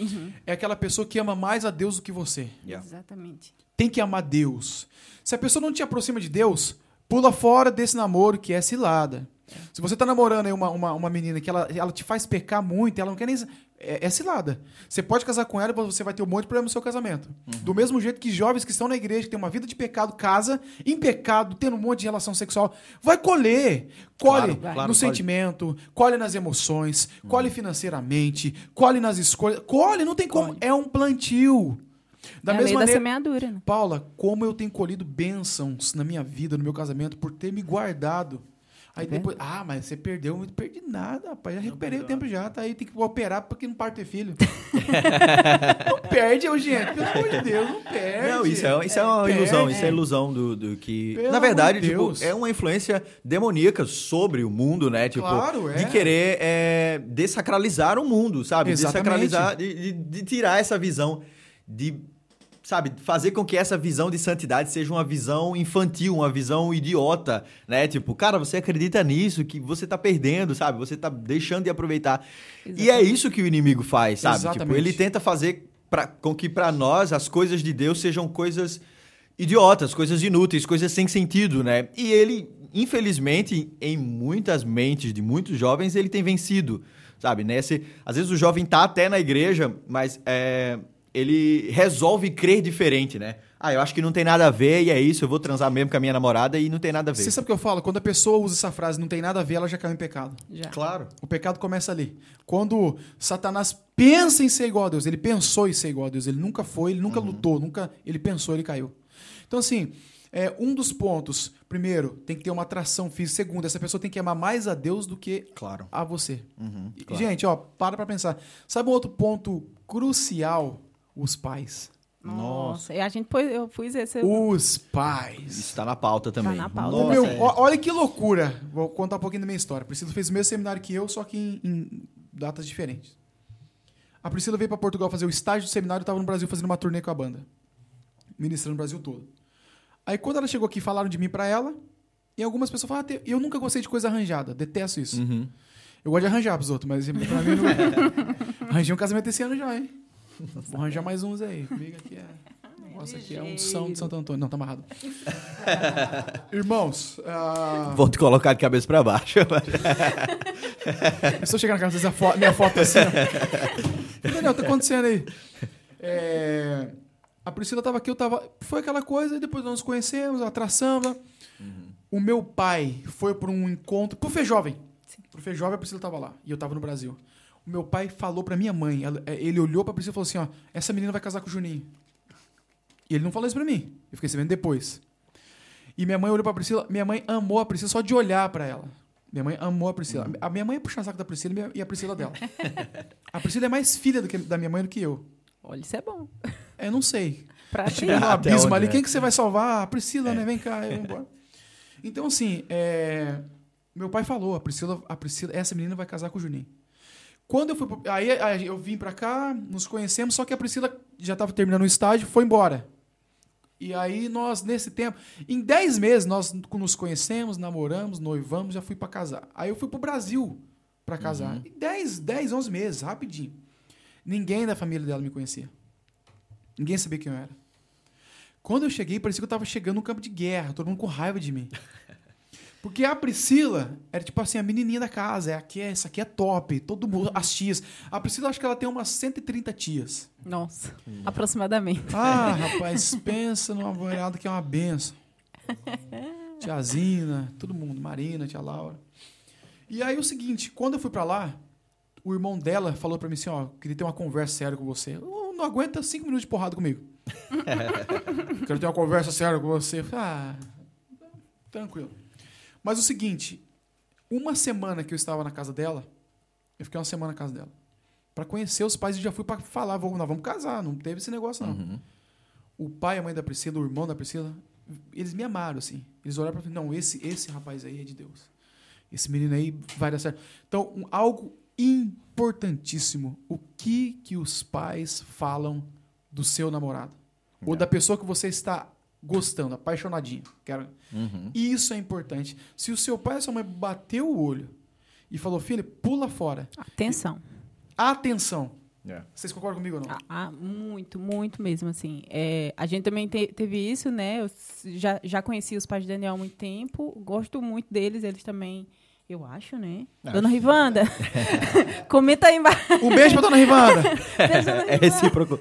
é aquela pessoa que ama mais a Deus do que você. Yeah. Exatamente. Tem que amar Deus. Se a pessoa não te aproxima de Deus, pula fora desse namoro que é cilada. Se você tá namorando aí uma, uma, uma menina que ela, ela te faz pecar muito, ela não quer nem. É, é cilada. Você pode casar com ela, mas você vai ter um monte de problema no seu casamento. Do mesmo jeito que jovens que estão na igreja, que têm uma vida de pecado, casa em pecado, tendo um monte de relação sexual, vai colher. Colhe Claro, claro, no colhe. sentimento, colhe nas emoções, colhe financeiramente, colhe nas escolhas. Colhe, não tem como. É um plantio. Da é mesma maneira. né? Paula, como eu tenho colhido bênçãos na minha vida, no meu casamento, por ter me guardado. Aí Tá depois, ah, mas você perdeu, eu não perdi nada, rapaz. Já recuperei o tempo já, tá aí, tem que operar porque não parte ter filho. não perde, gente, pelo amor de Deus, não perde. Não, isso é, isso é uma Perde. ilusão, isso é ilusão do, do que. Pelo na verdade, de tipo, é uma influência demoníaca sobre o mundo, né? Tipo, Claro, é. de querer é, desacralizar o mundo, sabe? Exatamente. Desacralizar, de, de- de tirar essa visão de. Sabe, fazer com que essa visão de santidade seja uma visão infantil, uma visão idiota, né? Tipo, cara, você acredita nisso, que você tá perdendo, sabe? Você tá deixando de aproveitar. E é Exatamente. isso que o inimigo faz, sabe? Tipo, Exatamente. ele tenta fazer pra, com que pra nós as coisas de Deus sejam coisas idiotas, coisas inúteis, coisas sem sentido, né? E ele, infelizmente, em muitas mentes de muitos jovens, ele tem vencido. sabe? Nesse, às vezes o jovem tá até na igreja, mas é, ele resolve crer diferente, né? Ah, eu acho que não tem nada a ver e é isso, eu vou transar mesmo com a minha namorada e não tem nada a ver. Você sabe o que eu falo? Quando a pessoa usa essa frase, não tem nada a ver, ela já caiu em pecado. Já. Claro. O pecado começa ali. Quando Satanás pensa em ser igual a Deus, ele pensou em ser igual a Deus, ele nunca foi, ele nunca lutou, nunca ele pensou, ele caiu. Então, assim, é, um dos pontos, primeiro, tem que ter uma atração física. Segundo, essa pessoa tem que amar mais a Deus do que Claro. a você. Uhum, claro. Gente, ó, para pra pensar. Sabe um outro ponto crucial? Os pais. Nossa, e a gente pôs, eu pus esse. Os pais. Isso tá na pauta também. na pauta. O Nossa, meu- é. ó- olha que loucura. Vou contar um pouquinho da minha história. A Priscila fez o mesmo seminário que eu, só que em, em datas diferentes. A Priscila veio para Portugal fazer o estágio do seminário e estava no Brasil fazendo uma turnê com a banda. Ministrando no Brasil todo. Aí quando ela chegou aqui, falaram de mim para ela. E algumas pessoas falaram, ah, eu nunca gostei de coisa arranjada. Detesto isso. Uhum. Eu gosto de arranjar pros outros, mas pra mim não... Arranjei um casamento esse ano já, hein? Vou arranjar mais uns aí. Comigo aqui é... O negócio aqui é um São de Santo Antônio. Não, tá amarrado. Irmãos, ah, Vou te colocar de cabeça pra baixo. eu estou chegando na casa, vocês a fo- minha foto assim. ó. Daniel, tá acontecendo aí? É, a Priscila tava aqui, eu tava. Foi aquela coisa, e depois nós nos conhecemos, atração. né? O meu pai foi para um encontro. Pro Fê Jovem. Pro Fê Jovem, a Priscila tava lá. E eu tava no Brasil. O meu pai falou pra minha mãe. ela- é, ele olhou pra Priscila e falou assim: ó, essa menina vai casar com o Juninho. E ele não falou isso pra mim. Eu fiquei sabendo depois. E minha mãe olhou pra Priscila. Minha mãe amou a Priscila só de olhar pra ela. Minha mãe amou a Priscila. A minha mãe é puxar saco da Priscila e a Priscila dela. a Priscila é mais filha do que, da minha mãe do que eu. Olha, isso é bom. É, não sei. Pra no Até abismo ali, né? quem que você vai salvar? A Priscila, né? Vem cá, eu vou embora. Então, assim, é, meu pai falou, a Priscila, a Priscila, essa menina vai casar com o Juninho. Quando eu fui, pro- aí, aí eu vim pra cá, nos conhecemos, só que a Priscila já tava terminando o estágio, foi embora. E aí nós, nesse tempo, em 10 meses, nós nos conhecemos, namoramos, noivamos, já fui pra casar. Aí eu fui pro Brasil pra casar. Em 10, 10, 11 meses, rapidinho. Ninguém da família dela me conhecia. Ninguém sabia quem eu era. Quando eu cheguei, parecia que eu tava chegando num campo de guerra, todo mundo com raiva de mim. Porque a Priscila era tipo assim, a menininha da casa, é aqui, é, essa aqui é top, todo mundo, as tias. A Priscila acho que ela tem umas 130 tias. Nossa, aproximadamente. Ah, rapaz, pensa numa mulherada que é uma benção. Tia Zina, todo mundo, Marina, tia Laura. E aí o seguinte, quando eu fui pra lá, o irmão dela falou pra mim assim, ó, queria ter uma conversa séria com você. Eu não aguenta cinco minutos de porrada comigo. Quero ter uma conversa séria com você. Falei, Ah, tranquilo. Mas o seguinte, uma semana que eu estava na casa dela, eu fiquei uma semana na casa dela. Pra conhecer os pais e já fui pra falar, vamos, nós vamos casar, não teve esse negócio não. Uhum. O pai e a mãe da Priscila, o irmão da Priscila, eles me amaram, assim. Eles olharam pra mim, não, esse, esse rapaz aí é de Deus. Esse menino aí vai dar certo. Então, um- algo importantíssimo. O que que os pais falam do seu namorado? Ou da pessoa que você está gostando, apaixonadinho. Quero... Uhum. Isso é importante. Se o seu pai e a sua mãe bateu o olho e falou, filho, pula fora. Atenção. Atenção. É. Vocês concordam comigo ou não? Ah, ah, muito, muito mesmo, assim. É, a gente também te- teve isso, né? Eu já, já conheci os pais de Daniel há muito tempo. Gosto muito deles, eles também, eu acho, né? Acho. Dona Rivanda, comenta aí embaixo. Um beijo pra dona Rivanda. Beijo, Dona É Rivanda. recíproco.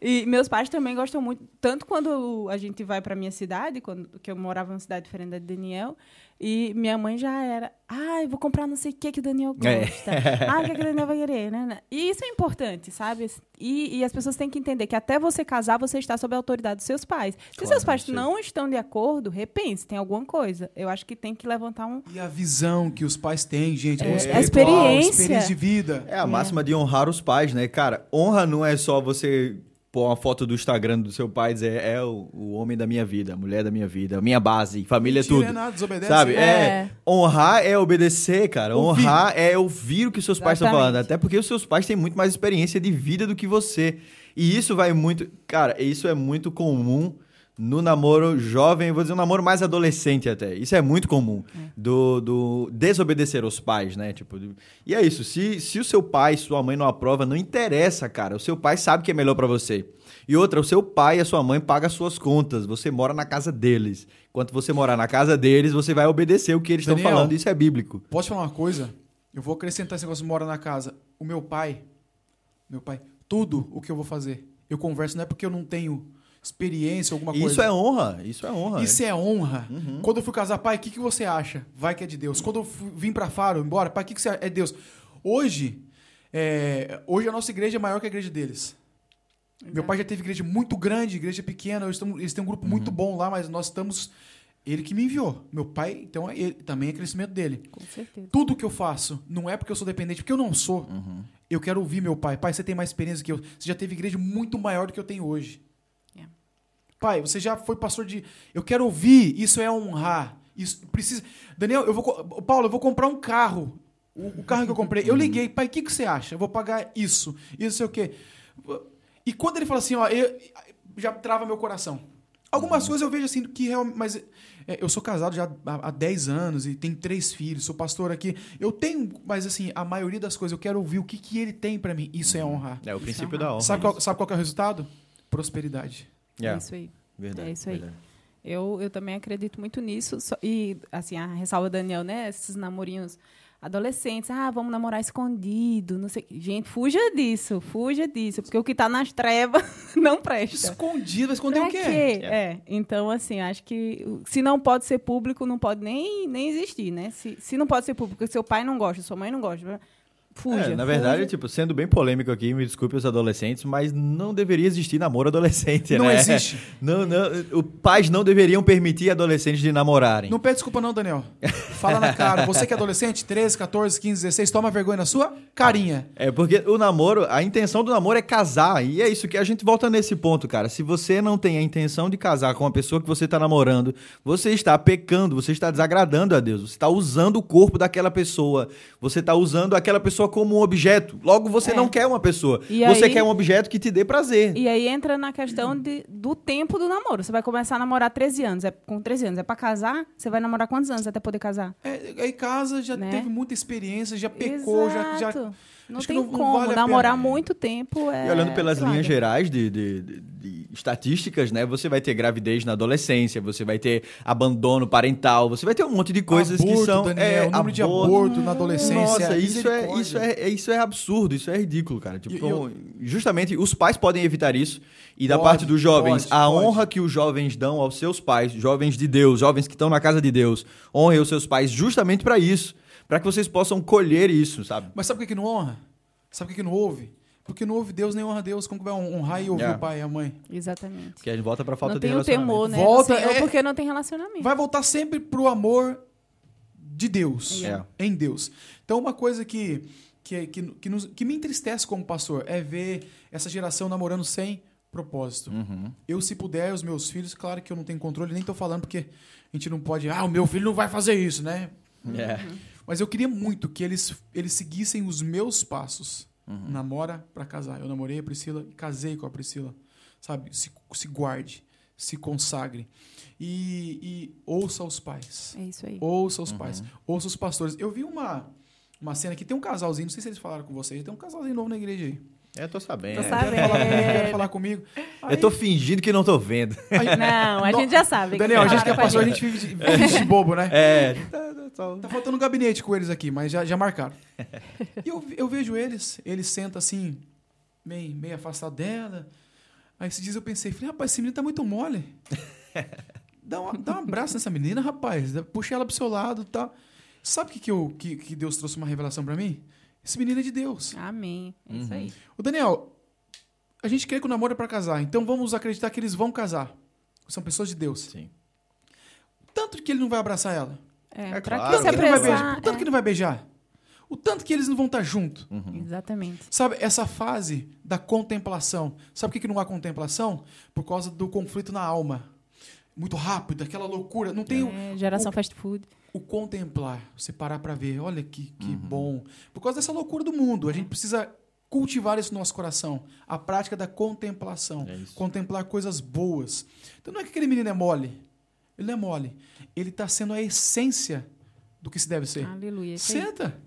E meus pais também gostam muito, tanto quando a gente vai para minha cidade, quando que eu morava numa cidade diferente da de Daniel, e minha mãe já era, ai, vou comprar não sei o que que o Daniel É. gosta. Ah, o que, que o Daniel vai querer, né? né? E isso é importante, sabe? E, e as pessoas têm que entender que até você casar, você está sob a autoridade dos seus pais. Se Claro, seus pais sim. não estão de acordo, repense, tem alguma coisa. Eu acho que tem que levantar um... E a visão que os pais têm, gente, É, a experiência. experiência de vida. É a máxima de honrar os pais, né? Cara, honra não é só você pôr uma foto do Instagram do seu pai e dizer é o, o homem da minha vida, a mulher da minha vida, a minha base, família é Mentira, tudo. é nada, desobedece. Sabe? É. É. Honrar é obedecer, cara. Ouvir. Honrar é ouvir o que os seus pais estão Exatamente. falando. Até porque os seus pais têm muito mais experiência de vida do que você. E isso vai muito. Cara, isso é muito comum no namoro jovem, eu vou dizer um namoro mais adolescente até. Isso é muito comum. Do, do desobedecer aos pais, né? Tipo, e é isso. Se, se o seu pai, sua mãe não aprova, não interessa, cara. O seu pai sabe que é melhor pra você. E outra, o seu pai e a sua mãe pagam as suas contas. Você mora na casa deles. Enquanto você morar na casa deles, você vai obedecer o que eles estão falando. Isso é bíblico. Posso falar uma coisa? Eu vou acrescentar esse negócio mora na casa. O meu pai, meu pai, tudo o que eu vou fazer, eu converso não é porque eu não tenho experiência, alguma coisa. Isso é honra, isso é honra. Isso é honra. Uhum. Quando eu fui casar, pai, o que, que você acha? Vai que é de Deus. Quando eu fui- vim pra Faro, embora, pai, o que, que você acha? É Deus. Hoje, é, hoje a nossa igreja é maior que a igreja deles. Meu pai já teve igreja muito grande, igreja pequena. Eles, tão- eles têm um grupo muito bom lá, mas nós estamos. Ele que me enviou. Meu pai, então, é ele, também é crescimento dele. Com certeza. Tudo que eu faço não é porque eu sou dependente, porque eu não sou. Uhum. Eu quero ouvir meu pai. Pai, você tem mais experiência que eu. Você já teve igreja muito maior do que eu tenho hoje. É. Pai, você já foi pastor de. Eu quero ouvir. Isso é honrar. Isso precisa. Daniel, eu vou. Paulo, eu vou comprar um carro. O, o carro que eu comprei. Eu liguei, pai, o que, que você acha? Eu vou pagar isso. Isso sei o quê. E quando ele fala assim, ó, eu- já trava meu coração. Algumas coisas eu vejo assim que realmente. Mas é, eu sou casado já há, há 10 anos e tenho três filhos, sou pastor aqui. Eu tenho, mas assim, a maioria das coisas eu quero ouvir o que, que ele tem pra mim. Isso é honrar. É o Isso princípio é da honra. Sabe qual, sabe qual é o resultado? Prosperidade. É É, isso aí. verdade, é isso aí. verdade. Eu, eu também acredito muito nisso. só- e, assim, a ressalva Daniel, né? Esses namorinhos adolescentes. Ah, vamos namorar escondido. Não sei. Gente, fuja disso. Fuja disso. Porque o que tá nas trevas não presta. Escondido, vai esconder Pra o quê? quê? É. Então, assim, acho que se não pode ser público, não pode nem, nem existir, né? Se, se não pode ser público, seu pai não gosta, sua mãe não gosta, fuja. É, na verdade, fuja. tipo, sendo bem polêmico aqui, me desculpe os adolescentes, mas não deveria existir namoro adolescente, Não né? existe. Não, não, os pais não deveriam permitir adolescentes de namorarem. Não pede desculpa não, Daniel. Fala na cara. Você que é adolescente, 13, 14, 15, 16, toma vergonha na sua carinha. É porque o namoro, a intenção do namoro é casar. E é isso que a gente volta nesse ponto, cara. Se você não tem a intenção de casar com a pessoa que você está namorando, você está pecando, você está desagradando a Deus. Você está usando o corpo daquela pessoa. Você está usando aquela pessoa como um objeto. Logo, você É. não quer uma pessoa. E você aí- quer um objeto que te dê prazer. E aí entra na questão de, do tempo do namoro. Você vai começar a namorar 13 anos. É, com 13 anos. É pra casar? Você vai namorar quantos anos até poder casar? É, aí casa, já Né? teve muita experiência, já pecou, já, já. Não acho que tem não- não como. vale a namorar pena. muito tempo é. E olhando pelas linhas gerais de, de- de- de estatísticas, né? Você vai ter gravidez na adolescência, você vai ter abandono parental, você vai ter um monte de coisas que Aborto, são. Daniel, é, o número de aborto. aborto na adolescência. Nossa, isso é, isso, é, é- isso é absurdo, isso é ridículo, cara. Tipo, E eu- justamente os pais podem evitar isso. E da Pode, parte dos jovens, pode, a pode. honra que os jovens dão aos seus pais, jovens de Deus, jovens que estão na casa de Deus, honrem os seus pais justamente para isso. Para que vocês possam colher isso, sabe? Mas sabe por que, que não honra? Sabe por que, que não ouve? Porque não ouve Deus nem honra Deus. Como que vai honrar e ouvir É. o pai e a mãe? Exatamente. Porque a gente volta pra falta não de tem o relacionamento. temor, né? Volta, ou é- porque não tem relacionamento. Vai voltar sempre pro amor de Deus. É. Em Deus. Então, uma coisa que, que, que, que, nos- que me entristece como pastor é ver essa geração namorando sem propósito. Uhum. Eu, se puder, os meus filhos, claro que eu não tenho controle, nem tô falando porque a gente não pode, ah, o meu filho não vai fazer isso, né? É. Mas eu queria muito que eles, eles seguissem os meus passos. Uhum. Namora pra casar. Eu namorei a Priscila e casei com a Priscila. Sabe? Se, se guarde, se consagre. E, e ouça os pais. É isso aí. Ouça Uhum. os pais. Ouça os pastores. Eu vi uma, uma cena que tem um casalzinho, não sei se eles falaram com vocês, tem um casalzinho novo na igreja aí. É, tô sabendo. Tô sabendo. falar comigo? Quer falar comigo? Aí- Eu tô fingindo que não tô vendo. aí- Não, a gente já sabe. Daniel, a gente que é pastor, a gente. gente vive de, vive de bobo, né? É. Tá faltando um gabinete com eles aqui, mas já, já marcaram. E eu, eu vejo eles, eles sentam assim, meio, meio afastado dela. Aí esses dias eu pensei, falei, rapaz, esse menino tá muito mole. Dá, uma- dá um abraço nessa menina, rapaz. Puxa ela pro seu lado e tal. Sabe o que, que, eu, que, que Deus trouxe uma revelação pra mim? Esse menino é de Deus. Amém. É isso aí. O Daniel, a gente crê que o namoro é pra casar, então vamos acreditar que eles vão casar. São pessoas de Deus. Sim. Tanto que ele não vai abraçar ela. É, É pra claro. que Tanto se que ele não vai beijar. apressar? O tanto que É, não vai beijar. O tanto que eles não vão estar junto. Uhum. Exatamente. Sabe, essa fase da contemplação. Sabe por que, que não há contemplação? Por causa do conflito na alma. Muito rápido, aquela loucura. Não tem o, É, geração fast food. o contemplar. Você parar para ver. Olha que, que Uhum. bom. Por causa dessa loucura do mundo. A gente precisa cultivar isso no nosso coração. A prática da contemplação. É. Contemplar coisas boas. Então não é que aquele menino é mole. Ele não é mole. Ele está sendo a essência do que se deve ser. Aleluia. Senta.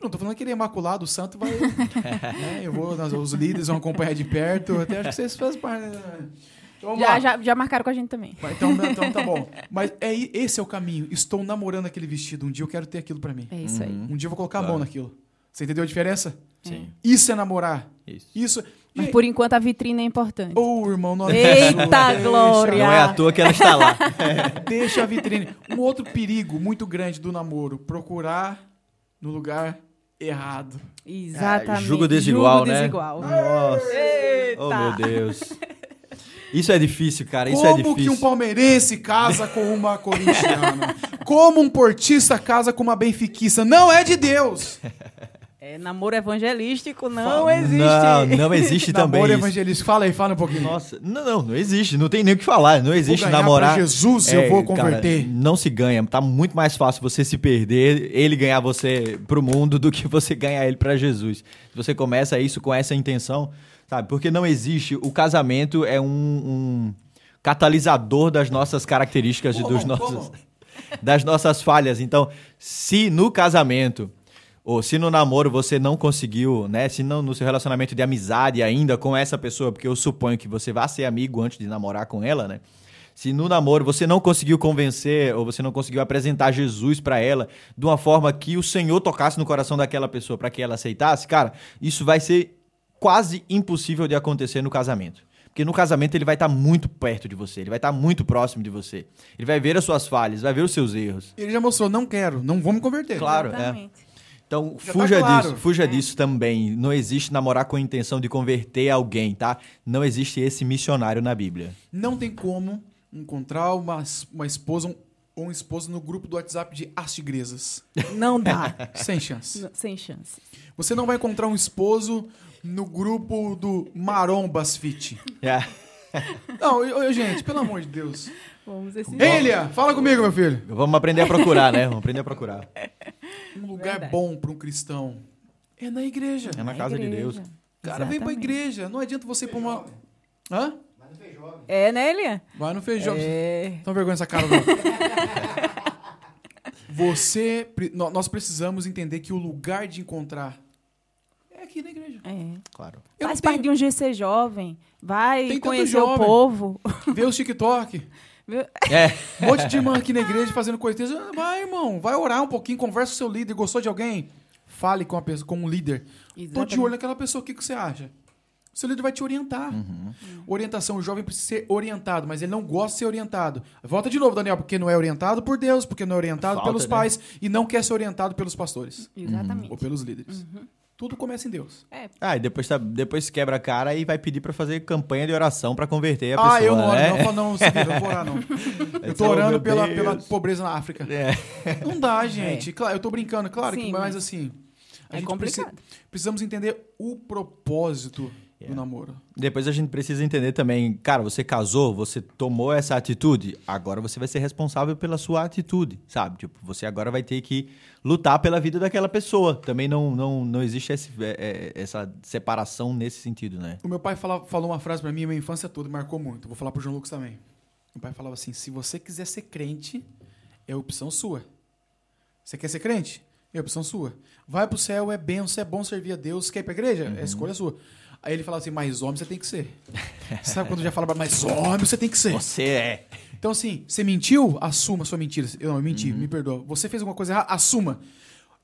Não tô falando que ele é imaculado, o santo vai. né, eu vou, nós- os líderes vão acompanhar de perto. Até acho que vocês fazem parte. né? Então, Já, já, já marcaram com a gente também. Então, então tá bom. Mas é, esse é o caminho. Estou namorando aquele vestido. Um dia eu quero ter aquilo pra mim. É isso aí. Um dia eu vou colocar a Claro. mão naquilo. Você entendeu a diferença? Sim. Isso é namorar. Isso. Isso. Mas E- por enquanto a vitrine é importante. Ô, irmão, não Eita, deixa, glória! Não é à toa que ela está lá. Deixa a vitrine. Um outro perigo muito grande do namoro: procurar no lugar errado. Exatamente. É, Jugo desigual, Jugo né? desigual. Nossa. Eita. Oh, meu Deus. Isso é difícil, cara. Isso Como é que difícil. um palmeirense casa com uma corintiana? Como um portista casa com uma benfiquista? Não é de Deus. É, namoro evangelístico não Fala. existe. Não, não existe também Namoro evangelista. Fala aí, fala um pouquinho. Nossa, não, não, não existe. Não tem nem o que falar. Não existe ganhar namorar. É, pra Jesus, eu vou converter. cara, não se ganha. Tá muito mais fácil você se perder, ele ganhar você pro mundo, do que você ganhar ele pra Jesus. Se você começa isso com essa intenção, sabe? Porque não existe. O casamento é um, um catalisador das nossas características e Como? dos nossos, das nossas falhas. Então, se no casamento ou se no namoro você não conseguiu, né? Se não no seu relacionamento de amizade ainda com essa pessoa, porque eu suponho que você vai ser amigo antes de namorar com ela, né? Se no namoro você não conseguiu convencer ou você não conseguiu apresentar Jesus pra ela de uma forma que o Senhor tocasse no coração daquela pessoa para que ela aceitasse, cara, isso vai ser quase impossível de acontecer no casamento. Porque no casamento ele vai estar muito perto de você, ele vai estar muito próximo de você. Ele vai ver as suas falhas, vai ver os seus erros. Ele já mostrou, não quero, não vamos converter. Claro, é. Então, Já fuja tá claro. disso, fuja disso também. Não existe namorar com a intenção de converter alguém, tá? Não existe esse missionário na Bíblia. Não tem como encontrar uma, uma esposa ou um esposo no grupo do WhatsApp de as tigresas. Não dá. Sem chance. N- Sem chance. Você não vai encontrar um esposo no grupo do Marombas Fit. É. Não, eu- eu- gente, pelo amor de Deus. Vamos esse Elia, fala comigo, meu filho. Vamos aprender a procurar, né? Vamos aprender a procurar. Um lugar Verdade. bom para um cristão é na igreja. É na casa de Deus. Cara, vem pra Exatamente. igreja. Não adianta você ir pra uma. Hã? É, né, Elian? Vai no feijão. É. Não vergonha essa cara, não. Você. Nós precisamos entender que o lugar de encontrar é aqui na igreja. É. Claro. Eu Faz parte de um GC jovem. Vai Tem conhecer jovem. o povo. Vê os TikTok. É. Um monte de irmã aqui na igreja fazendo coisas. Ah, Vai, irmão. Vai orar um pouquinho, conversa com o seu líder. Gostou de alguém? Fale com, a pessoa, com um líder. Tô de Exatamente. olho naquela pessoa, o que, que você acha? O seu líder vai te orientar. Orientação, o jovem precisa ser orientado, mas ele não gosta de ser orientado. Volta de novo, Daniel, porque não é orientado por Deus, porque não é orientado Falta, pelos né? pais e não quer ser orientado pelos pastores Exatamente. ou pelos líderes. Tudo começa em Deus. É, Ah, e depois, tá, depois quebra a cara e vai pedir pra fazer campanha de oração pra converter a pessoa, ah, eu não oro, né? não, não, se vira, eu não vou orar, não. Eu tô Oh, orando pela, Deus. pela pobreza na África. É. Não dá, gente. Claro, eu tô brincando, claro, que, Sim, mas mas assim. A é gente complicado. preci- precisamos entender o propósito Yeah. do namoro. Depois a gente precisa entender também, cara, você casou, você tomou essa atitude, agora você vai ser responsável pela sua atitude, sabe? Tipo, você agora vai ter que lutar pela vida daquela pessoa. Também não, não, não existe esse- é, é, essa separação nesse sentido, né? O meu pai fala- falou uma frase pra mim minha infância toda, marcou muito. Vou falar pro João Lucas também. Meu pai falava assim: se você quiser ser crente, é opção sua. Você quer ser crente? É opção sua. Vai pro céu, é benção, é bom servir a Deus. Quer ir pra igreja? É escolha sua. Aí ele falava assim: mais homem você tem que ser. Sabe quando já fala, mais homem você tem que ser. Você é. Então, assim, você mentiu? Assuma a sua mentira. Eu não, eu menti, me perdoa. Você fez alguma coisa errada? Assuma.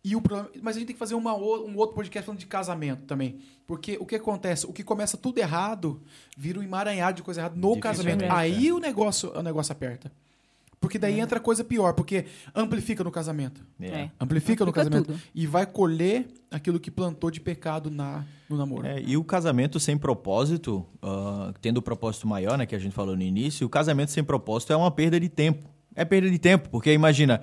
E o problema, mas a gente tem que fazer uma, um outro podcast falando de casamento também. Porque o que acontece? O que começa tudo errado vira um emaranhado de coisa errada no casamento. é. Aí o negócio, o negócio aperta. Porque daí entra coisa pior, porque amplifica no casamento. É. Amplifica no Amplifica casamento. tudo. E vai colher aquilo que plantou de pecado na, no namoro. É, e o casamento sem propósito, ah, tendo o propósito maior, né, que a gente falou no início, o casamento sem propósito é uma perda de tempo. É perda de tempo, porque imagina,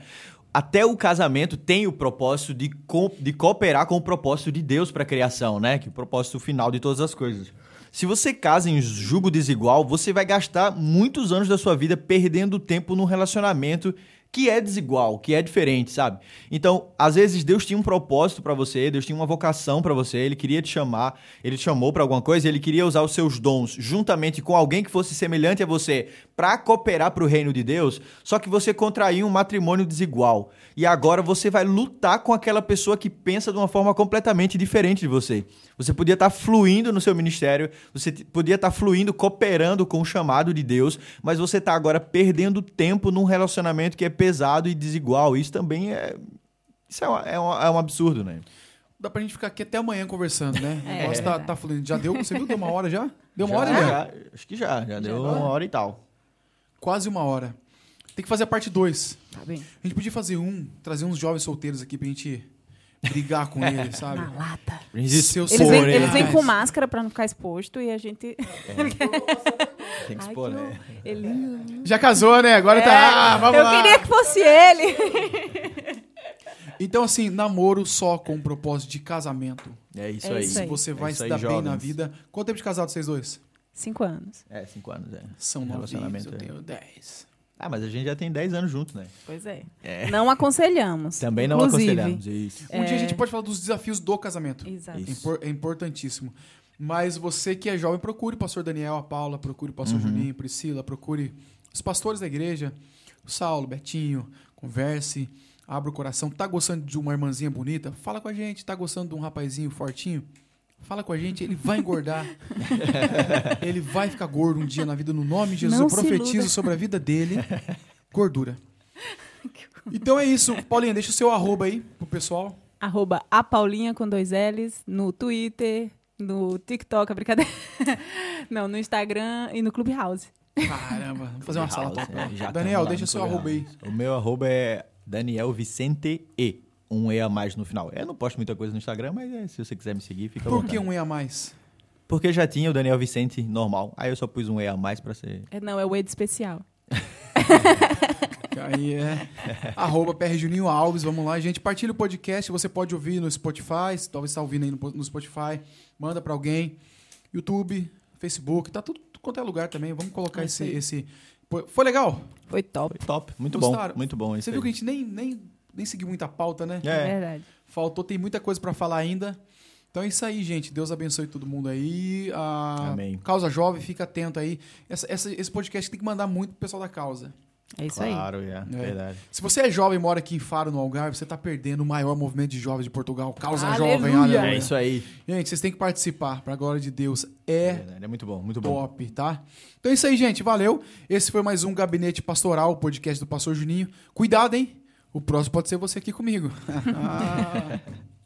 até o casamento tem o propósito de, co- de cooperar com o propósito de Deus para a criação, né? Que é o propósito final de todas as coisas. Se você casa em julgo desigual, você vai gastar muitos anos da sua vida perdendo tempo num relacionamento que é desigual, que é diferente, sabe? Então, às vezes Deus tinha um propósito para você, Deus tinha uma vocação para você, ele queria te chamar, ele te chamou para alguma coisa, ele queria usar os seus dons juntamente com alguém que fosse semelhante a você para cooperar para o reino de Deus, só que você contraiu um matrimônio desigual. E agora você vai lutar com aquela pessoa que pensa de uma forma completamente diferente de você. Você podia estar fluindo no seu ministério, você podia estar fluindo, cooperando com o chamado de Deus, mas você está agora perdendo tempo num relacionamento que é pesado e desigual. Isso também é. Isso é, um, é, um, é um absurdo, né? Dá pra gente ficar aqui até amanhã conversando, né? É, o negócio tá, tá fluindo. Já deu? Você viu? Deu uma hora já? Deu uma Já- hora já? já- Acho que já, já deu uma hora e tal. Quase uma hora. Tem que fazer a parte 2. Tá bem. A gente podia fazer um, trazer uns jovens solteiros aqui pra gente brigar com eles, sabe? Na lata. Seus Eles vêm, eles vêm com máscara pra não ficar exposto e a gente. Tem que Ai, expor, que né? Ele... Já casou, né? Agora tá. Ah, vamos Eu lá. queria que fosse ele. Então, assim, namoro só com o propósito de casamento. É isso É aí. Se você É vai se dar bem na vida. Quanto tempo de casado vocês dois? Cinco anos. É, cinco anos, é. São novinhos, Relacionamento, eu é. tenho 10. Ah, mas a gente já tem 10 anos juntos, né? Pois é. É. Não aconselhamos. Também não inclusive. aconselhamos isso. Um dia a gente pode falar dos desafios do casamento. Exato. É, Isso. é importantíssimo. Mas você que é jovem, procure o pastor Daniel, a Paula, procure o pastor Juninho, Priscila, procure os pastores da igreja, o Saulo, Betinho, converse, abra o coração. Tá gostando de uma irmãzinha bonita? Fala com a gente. Tá gostando de um rapazinho fortinho? Fala com a gente, ele vai engordar. ele vai ficar gordo um dia na vida, no nome de Jesus. Não Eu profetizo iluda. sobre a vida dele. Gordura. Então é isso. Paulinha, deixa o seu arroba aí pro pessoal. Arroba a Paulinha com dois L's no Twitter, no TikTok, a brincadeira. Não, no Instagram e no Clubhouse. Caramba, vamos fazer uma sala House, top. é, Daniel, deixa no seu arroba aí. O meu arroba é Daniel Vicente E. Um E a mais no final. Eu não posto muita coisa no Instagram, mas é, se você quiser me seguir, fica Por que um E a mais? Porque já tinha o Daniel Vicente normal. Aí eu só pus um E a mais pra ser. É, não, é o Ed especial. Aí é arroba PR Juninho Alves, vamos lá, gente. Partilha o podcast, você pode ouvir no Spotify, talvez está ouvindo aí no, no Spotify, manda pra alguém. YouTube, Facebook, tá tudo quanto é lugar também. Vamos colocar É esse, isso aí. esse. Foi legal? Foi top. Foi top. Muito Gostaram? bom. Muito bom isso Você viu que a aí. gente nem, nem, nem seguiu muita pauta, né? É, É. verdade. Faltou, tem muita coisa pra falar ainda. Então é isso aí, gente. Deus abençoe todo mundo aí. A Amém. Causa Jovem, fica atento aí. Essa, essa- esse podcast tem que mandar muito pro pessoal da causa. É isso aí. Claro, é. Verdade. Se você é jovem e mora aqui em Faro, no Algarve, você tá perdendo o maior movimento de jovens de Portugal. Causa Aleluia. Jovem, aleluia. É isso aí. Gente, vocês têm que participar, pra glória de Deus. É Verdade, É muito bom, muito bom. top, tá? Então é isso aí, gente. Valeu. Esse foi mais um Gabinete Pastoral, o podcast do Pastor Juninho. Cuidado, hein? O próximo pode ser você aqui comigo.